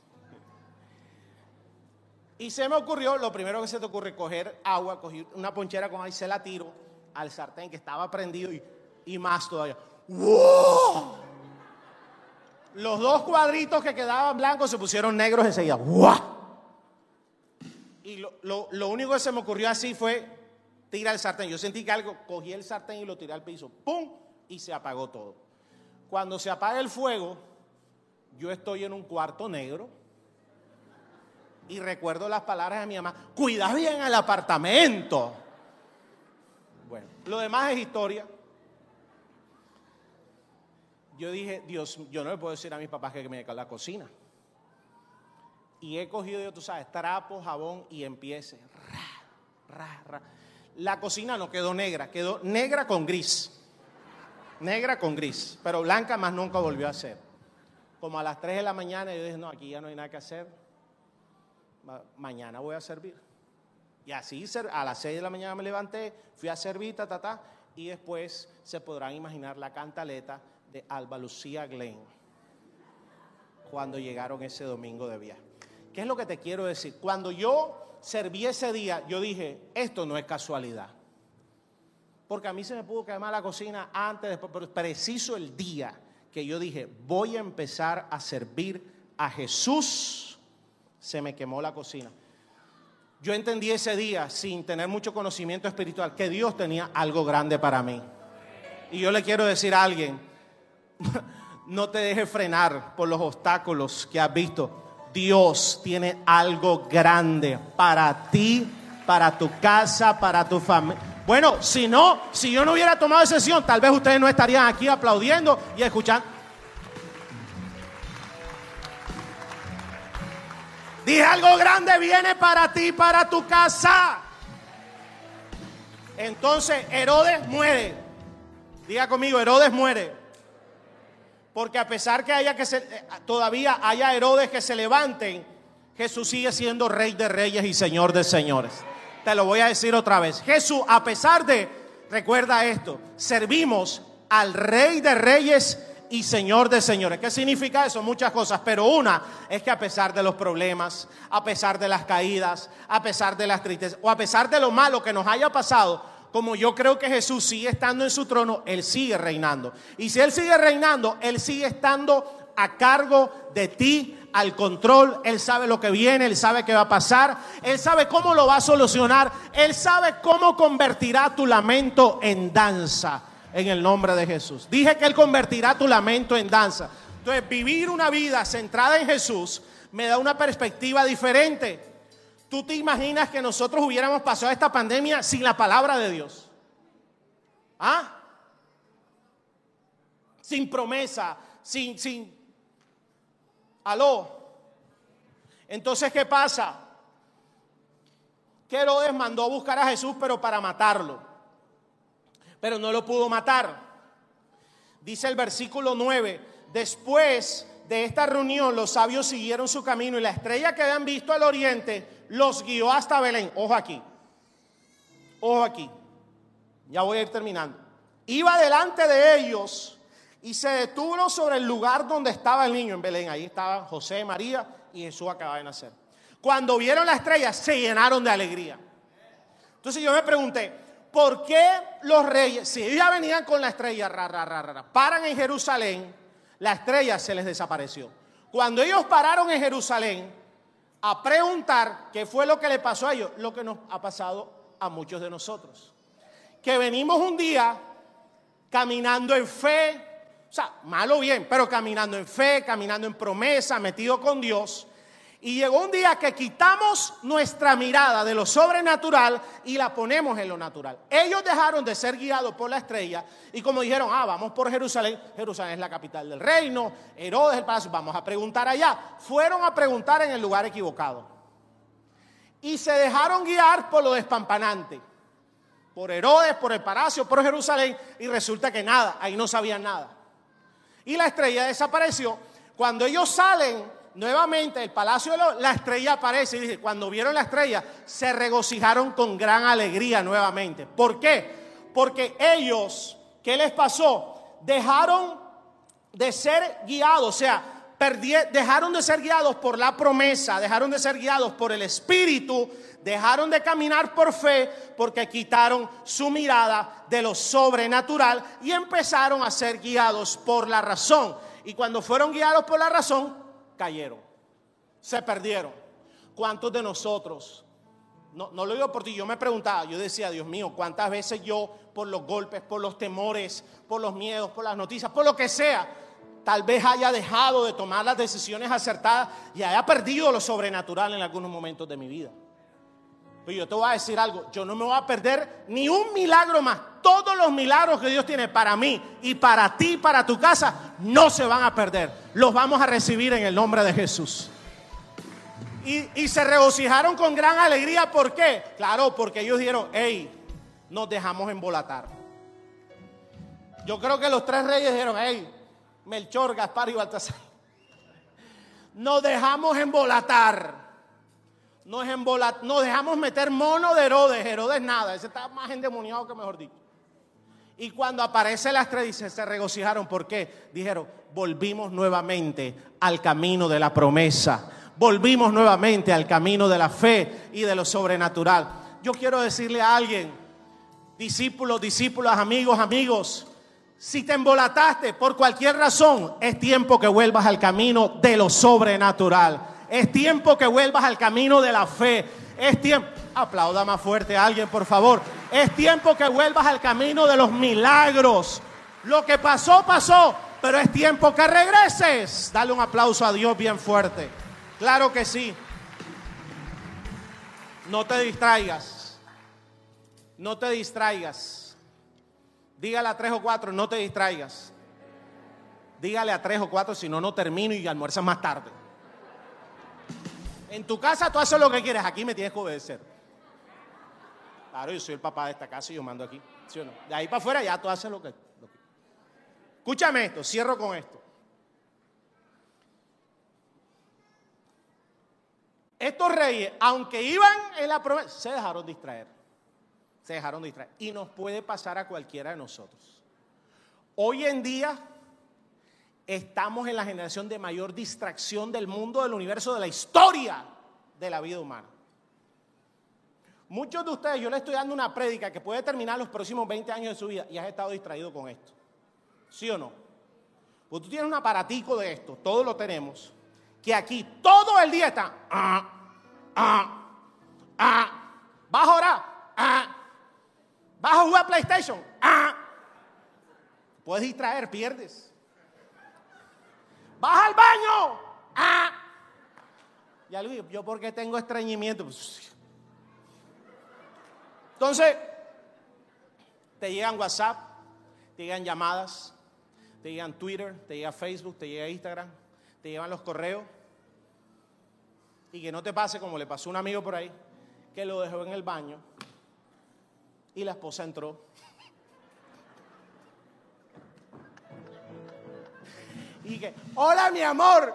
A: Y se me ocurrió, lo primero que se te ocurre, coger agua, coger una ponchera con ahí, se la tiro al sartén que estaba prendido y, más todavía. ¡Wow! Los dos cuadritos que quedaban blancos se pusieron negros enseguida. ¡Wow! Y lo, único que se me ocurrió así fue tirar el sartén. Yo sentí que algo, cogí el sartén y lo tiré al piso. ¡Pum! Y se apagó todo. Cuando se apaga el fuego, yo estoy en un cuarto negro y recuerdo las palabras de mi mamá, cuida bien el apartamento. Bueno, lo demás es historia. Yo dije, Dios, yo no le puedo decir a mis papás que me a la cocina. Y he cogido, yo, tú sabes, trapo, jabón y empiece. La cocina no quedó negra, quedó negra con gris. Negra con gris, pero blanca más nunca volvió a ser. Como a las 3 de la mañana yo dije, no, aquí ya no hay nada que hacer mañana voy a servir. Y así a las 6 de la mañana me levanté, fui a servir, ta, ta, ta, y después se podrán imaginar la cantaleta de Alba Lucía Glenn cuando llegaron ese domingo de viaje. ¿Qué es lo que te quiero decir? Cuando yo serví ese día, yo dije, esto no es casualidad. Porque a mí se me pudo quemar la cocina antes, después, pero preciso el día que yo dije, voy a empezar a servir a Jesús se me quemó la cocina. Yo entendí ese día, sin tener mucho conocimiento espiritual, que Dios tenía algo grande para mí. Y yo le quiero decir a alguien, no te dejes frenar por los obstáculos que has visto. Dios tiene algo grande para ti, para tu casa, para tu familia. Bueno, si no, si yo no hubiera tomado decisión, tal vez ustedes no estarían aquí aplaudiendo y escuchando. Dije algo grande viene para ti, para tu casa. Entonces Herodes muere. Diga conmigo, Herodes muere. Porque a pesar que haya que se, eh, todavía haya Herodes que se levanten, Jesús sigue siendo rey de reyes y señor de señores. Te lo voy a decir otra vez. Jesús, a pesar de, recuerda esto, servimos al rey de reyes y Señor de señores. ¿Qué significa eso? Muchas cosas, pero una es que a pesar de los problemas, a pesar de las caídas, a pesar de las tristezas o a pesar de lo malo que nos haya pasado, como yo creo que Jesús sigue estando en su trono, Él sigue reinando. Y si Él sigue reinando, Él sigue estando a cargo de ti, al control, Él sabe lo que viene, Él sabe qué va a pasar, Él sabe cómo lo va a solucionar, Él sabe cómo convertirá tu lamento en danza en el nombre de Jesús. Dije que Él convertirá tu lamento en danza. Entonces, vivir una vida centrada en Jesús, me da una perspectiva diferente. ¿Tú te imaginas que nosotros hubiéramos pasado esta pandemia sin la palabra de Dios? ¿Ah? Sin promesa, sin, sin... Aló. Entonces, ¿qué pasa? Que Herodes mandó a buscar a Jesús, pero para matarlo. Pero no lo pudo matar. Dice el versículo 9, después de esta reunión los sabios siguieron su camino y la estrella que habían visto al oriente los guió hasta Belén. Ojo aquí, ojo aquí, ya voy a ir terminando. Iba delante de ellos y se detuvo sobre el lugar donde estaba el niño en Belén. Ahí estaban José, María y Jesús acaba de nacer. Cuando vieron la estrella se llenaron de alegría. Entonces yo me pregunté, ¿por qué los reyes, si ellos ya venían con la estrella, paran en Jerusalén, la estrella se les desapareció? Cuando ellos pararon en Jerusalén a preguntar qué fue lo que le pasó a ellos, lo que nos ha pasado a muchos de nosotros. Que venimos un día caminando en fe, o sea, malo bien, pero caminando en fe, caminando en promesa, metido con Dios. Y llegó un día que quitamos nuestra mirada de lo sobrenatural y la ponemos en lo natural. Ellos dejaron de ser guiados por la estrella y como dijeron, ah, vamos por Jerusalén, Jerusalén es la capital del reino, Herodes el palacio, vamos a preguntar allá. Fueron a preguntar en el lugar equivocado. Y se dejaron guiar por lo despampanante, por Herodes, por el palacio, por Jerusalén, y resulta que nada, ahí no sabían nada. Y la estrella desapareció. Cuando ellos salen nuevamente del palacio, de la estrella aparece y dice, cuando vieron la estrella, se regocijaron con gran alegría nuevamente. ¿Por qué? Porque ellos, ¿qué les pasó? Dejaron de ser guiados, o sea, dejaron de ser guiados por la promesa, dejaron de ser guiados por el Espíritu, dejaron de caminar por fe porque quitaron su mirada de lo sobrenatural y empezaron a ser guiados por la razón. Y cuando fueron guiados por la razón, cayeron, se perdieron. ¿Cuántos de nosotros? No, no lo digo por ti, yo me preguntaba, yo decía, Dios mío, ¿cuántas veces yo por los golpes, por los temores, por los miedos, por las noticias, por lo que sea, tal vez haya dejado de tomar las decisiones acertadas y haya perdido lo sobrenatural en algunos momentos de mi vida. Pero yo te voy a decir algo, yo no me voy a perder ni un milagro más. Todos los milagros que Dios tiene para mí y para ti, para tu casa, no se van a perder. Los vamos a recibir en el nombre de Jesús. Y, y se regocijaron con gran alegría. ¿Por qué? Claro, porque ellos dijeron, hey, nos dejamos embolatar. Yo creo que los tres reyes dijeron, hey, Melchor, Gaspar y Baltasar. Nos dejamos embolatar. Nos, nos dejamos meter mono de Herodes. Herodes nada. Ese está más endemoniado que mejor dicho. Y cuando aparece la estrella, se regocijaron. ¿Por qué? Dijeron, volvimos nuevamente al camino de la promesa. Volvimos nuevamente al camino de la fe y de lo sobrenatural. Yo quiero decirle a alguien, discípulos, discípulas, amigos, amigos, si te embolataste por cualquier razón, es tiempo que vuelvas al camino de lo sobrenatural. Es tiempo que vuelvas al camino de la fe. Es tiempo, aplauda más fuerte a alguien, por favor. Es tiempo que vuelvas al camino de los milagros. Lo que pasó, pasó, pero es tiempo que regreses. Dale un aplauso a Dios bien fuerte. Claro que sí. No te distraigas. No te distraigas. Dígale a tres o cuatro, no te distraigas. Dígale a tres o cuatro, si no, no termino y almuerzas más tarde. En tu casa tú haces lo que quieres, aquí me tienes que obedecer. Claro, yo soy el papá de esta casa y yo mando aquí. ¿Sí o no? De ahí para afuera ya tú haces lo que, lo. Escúchame esto, cierro con esto. Estos reyes, aunque iban en la promesa, se dejaron distraer se dejaron distraer. Y nos puede pasar a cualquiera de nosotros. Hoy en día estamos en la generación de mayor distracción del mundo, del universo, de la historia de la vida humana. Muchos de ustedes, yo les estoy dando una prédica que puede terminar los próximos 20 años de su vida y has estado distraído con esto. ¿Sí o no? Pues tú tienes un aparatico de esto, todos lo tenemos, que aquí todo el día está, ah, ah, ah, vas a orar, ah, ¿Vas a jugar PlayStation? Ah. Puedes distraer, pierdes. ¿Vas al baño? Ah. Y algo, yo porque tengo estreñimiento. Entonces, te llegan WhatsApp, te llegan llamadas, te llegan Twitter, te llega Facebook, te llega Instagram, te llevan los correos. Y que no te pase como le pasó a un amigo por ahí, que lo dejó en el baño y la esposa entró. Que, hola mi amor.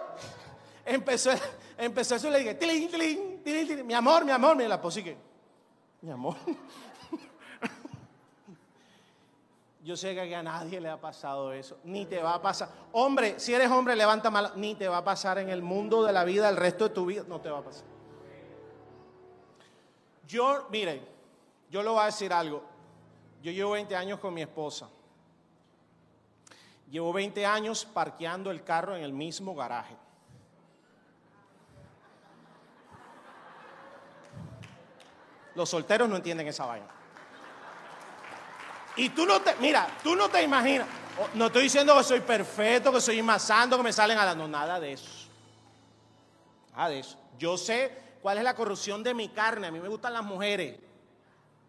A: Empezó, empezó eso y le dije, mi amor, mi amor. Mira la que, mi amor. Yo sé que a nadie le ha pasado eso, ni te va a pasar. Hombre, si eres hombre, levanta mal, ni te va a pasar en el mundo de la vida el resto de tu vida, no te va a pasar. Yo, miren, yo le voy a decir algo. Yo llevo 20 años con mi esposa. Llevo 20 años parqueando el carro en el mismo garaje. Los solteros no entienden esa vaina. Y tú no te, mira, tú no te imaginas. Oh, no estoy diciendo que soy perfecto, que soy santo, que me salen a la. No, nada de eso. Nada de eso. Yo sé cuál es la corrupción de mi carne. A mí me gustan las mujeres.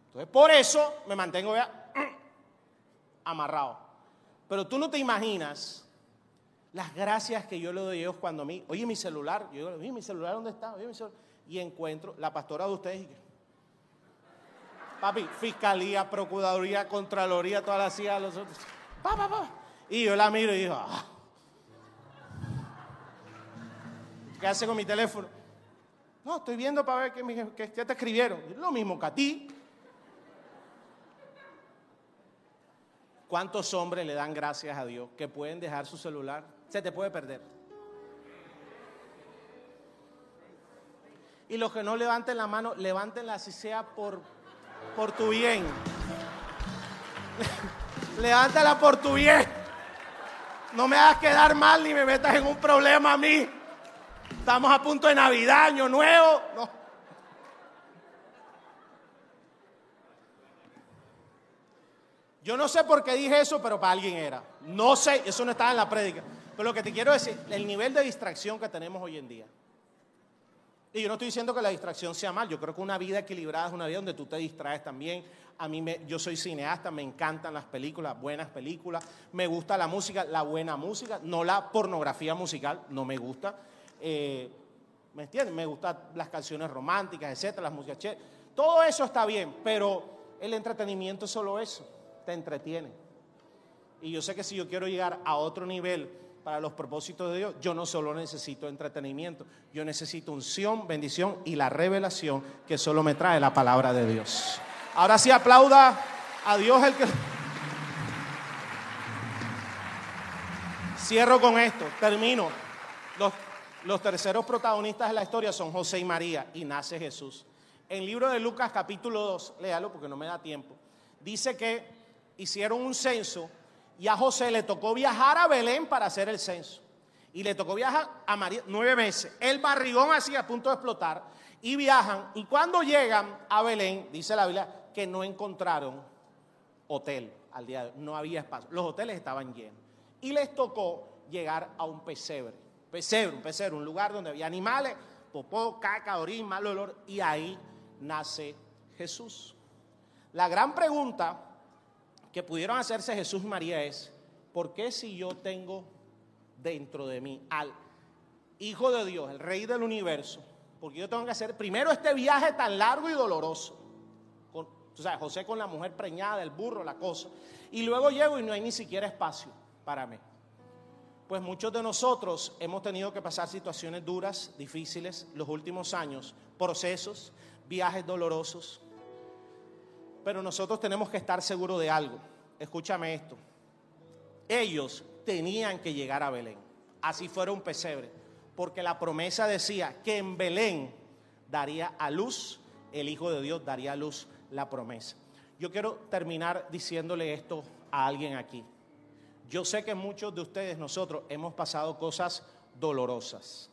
A: Entonces, por eso me mantengo amarrado. Pero tú no te imaginas las gracias que yo le doy a Dios cuando a mí, oye mi celular, yo digo, oye mi celular, ¿dónde está? Y encuentro la pastora de ustedes papi, fiscalía, procuraduría, contraloría, todas las hijas, los otros. Pa, pa, pa. Y yo la miro y digo, ah. ¿qué hace con mi teléfono? No, estoy viendo para ver qué, te escribieron. lo mismo que a ti. ¿Cuántos hombres le dan gracias a Dios que pueden dejar su celular? Se te puede perder. Y los que no levanten la mano, levántenla si sea por, por tu bien. Levántala por tu bien. No me hagas quedar mal ni me metas en un problema a mí. Estamos a punto de Navidad, Año Nuevo. No. Yo no sé por qué dije eso, pero para alguien era. No sé, eso no estaba en la prédica. Pero lo que te quiero decir, el nivel de distracción que tenemos hoy en día. Y yo no estoy diciendo que la distracción sea mal, yo creo que una vida equilibrada es una vida donde tú te distraes también. A mí, yo soy cineasta, me encantan las películas, buenas películas, me gusta la música, la buena música, no la pornografía musical, no me gusta. Eh, ¿Me entiendes? Me gustan las canciones románticas, etcétera, las músicas. Todo eso está bien, pero el entretenimiento es solo eso entretiene. Y yo sé que si yo quiero llegar a otro nivel para los propósitos de Dios, yo no solo necesito entretenimiento, yo necesito unción, bendición y la revelación que solo me trae la palabra de Dios. Ahora sí aplauda a Dios el que... Cierro con esto, termino. Los, los terceros protagonistas de la historia son José y María y nace Jesús. En el libro de Lucas capítulo 2, léalo porque no me da tiempo, dice que hicieron un censo y a José le tocó viajar a Belén para hacer el censo. Y le tocó viajar a María nueve meses. El barrigón así a punto de explotar. Y viajan. Y cuando llegan a Belén, dice la Biblia, que no encontraron hotel al día de hoy. No había espacio. Los hoteles estaban llenos. Y les tocó llegar a un pesebre. Pesebre, un pesebre, un lugar donde había animales, popó, caca, orín, mal olor. Y ahí nace Jesús. La gran pregunta que pudieron hacerse Jesús y María es, ¿por qué si yo tengo dentro de mí al Hijo de Dios, el Rey del universo, porque yo tengo que hacer primero este viaje tan largo y doloroso? Con, o sea, José con la mujer preñada, el burro, la cosa. Y luego llego y no hay ni siquiera espacio para mí. Pues muchos de nosotros hemos tenido que pasar situaciones duras, difíciles, los últimos años, procesos, viajes dolorosos, pero nosotros tenemos que estar seguros de algo. Escúchame esto. Ellos tenían que llegar a Belén. Así fuera un pesebre. Porque la promesa decía que en Belén daría a luz, el Hijo de Dios daría a luz la promesa. Yo quiero terminar diciéndole esto a alguien aquí. Yo sé que muchos de ustedes, nosotros, hemos pasado cosas dolorosas.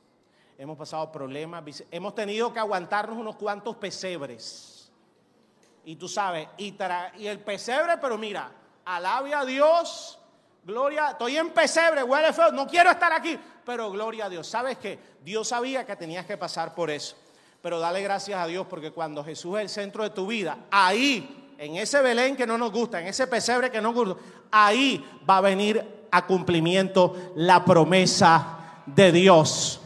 A: Hemos pasado problemas, hemos tenido que aguantarnos unos cuantos pesebres y tú sabes, y, y el pesebre, pero mira, alabe a Dios, gloria, estoy en pesebre, huele feo, no quiero estar aquí, pero gloria a Dios. ¿Sabes qué? Dios sabía que tenías que pasar por eso. Pero dale gracias a Dios porque cuando Jesús es el centro de tu vida, ahí, en ese Belén que no nos gusta, en ese pesebre que no gusta, ahí va a venir a cumplimiento la promesa de Dios.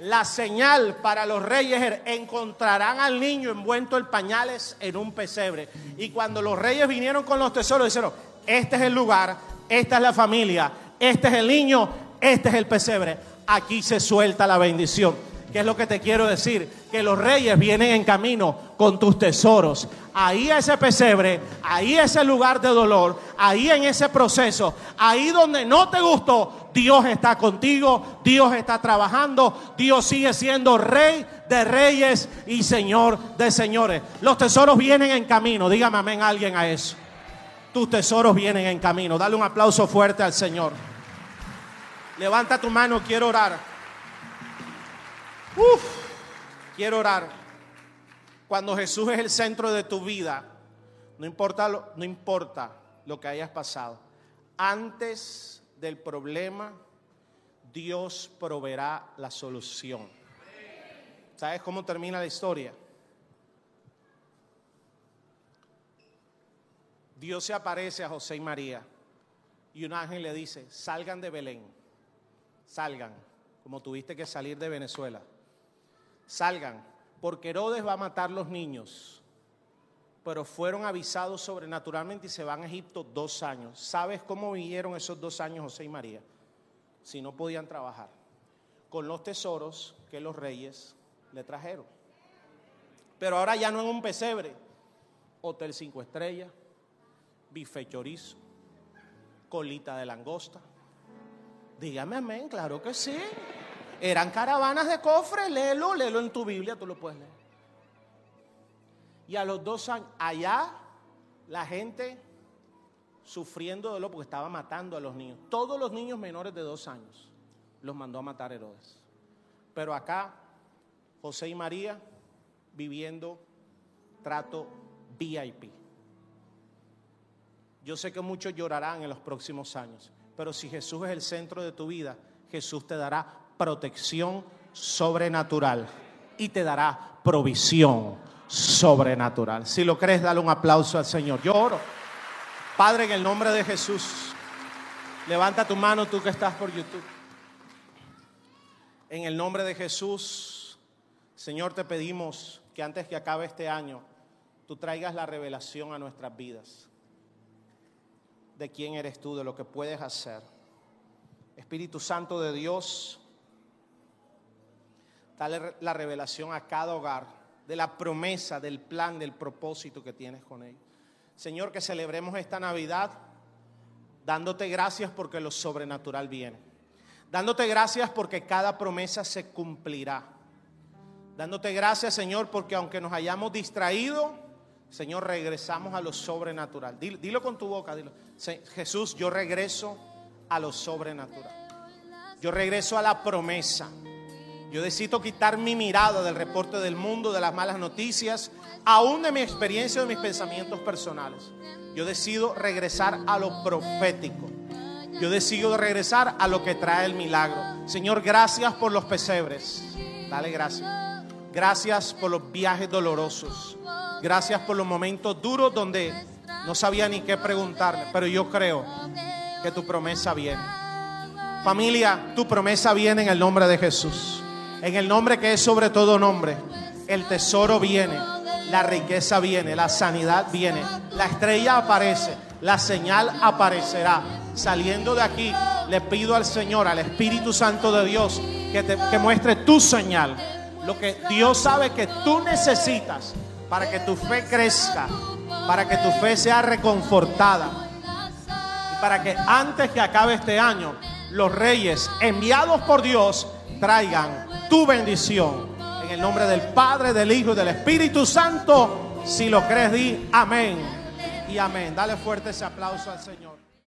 A: La señal para los reyes encontrarán al niño envuelto en pañales en un pesebre. Y cuando los reyes vinieron con los tesoros, dijeron, este es el lugar, esta es la familia, este es el niño, este es el pesebre. Aquí se suelta la bendición. ¿Qué es lo que te quiero decir? Que los reyes vienen en camino con tus tesoros. Ahí ese pesebre, ahí ese lugar de dolor, ahí en ese proceso, ahí donde no te gustó, Dios está contigo, Dios está trabajando, Dios sigue siendo rey de reyes y señor de señores. Los tesoros vienen en camino, dígame amén alguien a eso. Tus tesoros vienen en camino. Dale un aplauso fuerte al Señor. Levanta tu mano, quiero orar. Uf, quiero orar. Cuando Jesús es el centro de tu vida, no importa lo, no importa lo que hayas pasado. Antes del problema, Dios proveerá la solución. ¿Sabes cómo termina la historia? Dios se aparece a José y María y un ángel le dice, salgan de Belén, salgan, como tuviste que salir de Venezuela, salgan, porque Herodes va a matar los niños, pero fueron avisados sobrenaturalmente y se van a Egipto dos años. ¿Sabes cómo vivieron esos dos años José y María? Si no podían trabajar, con los tesoros que los reyes le trajeron. Pero ahora ya no en un pesebre, hotel cinco estrellas bife chorizo, colita de langosta. Dígame amén, claro que sí. Eran caravanas de cofre, léelo, léelo en tu Biblia, tú lo puedes leer. Y a los dos años, allá la gente sufriendo de lo porque estaba matando a los niños. Todos los niños menores de dos años los mandó a matar Herodes. Pero acá, José y María viviendo trato VIP. Yo sé que muchos llorarán en los próximos años, pero si Jesús es el centro de tu vida, Jesús te dará protección sobrenatural y te dará provisión sobrenatural. Si lo crees, dale un aplauso al Señor. Yo oro. Padre, en el nombre de Jesús, levanta tu mano tú que estás por YouTube. En el nombre de Jesús, Señor, te pedimos que antes que acabe este año, tú traigas la revelación a nuestras vidas de quién eres tú, de lo que puedes hacer. Espíritu Santo de Dios, dale la revelación a cada hogar de la promesa, del plan, del propósito que tienes con ellos. Señor, que celebremos esta Navidad dándote gracias porque lo sobrenatural viene. Dándote gracias porque cada promesa se cumplirá. Dándote gracias, Señor, porque aunque nos hayamos distraído, Señor, regresamos a lo sobrenatural. Dilo, con tu boca. Jesús, yo regreso a lo sobrenatural. Yo regreso a la promesa. Yo decido quitar mi mirada del reporte del mundo, de las malas noticias, aún de mi experiencia, de mis pensamientos personales. Yo decido regresar a lo profético. Yo decido regresar a lo que trae el milagro. Señor, gracias por los pesebres. Dale gracias. Gracias por los viajes dolorosos. Gracias por los momentos duros donde no sabía ni qué preguntarle, pero yo creo que tu promesa viene. Familia, tu promesa viene en el nombre de Jesús. En el nombre que es sobre todo nombre. El tesoro viene, la riqueza viene, la sanidad viene, la estrella aparece, la señal aparecerá. Saliendo de aquí, le pido al Señor, al Espíritu Santo de Dios, que, te, que muestre tu señal. Lo que Dios sabe que tú necesitas para que tu fe crezca, para que tu fe sea reconfortada y para que antes que acabe este año los reyes enviados por Dios traigan tu bendición. En el nombre del Padre, del Hijo y del Espíritu Santo, si lo crees, di amén y amén. Dale fuerte ese aplauso al Señor.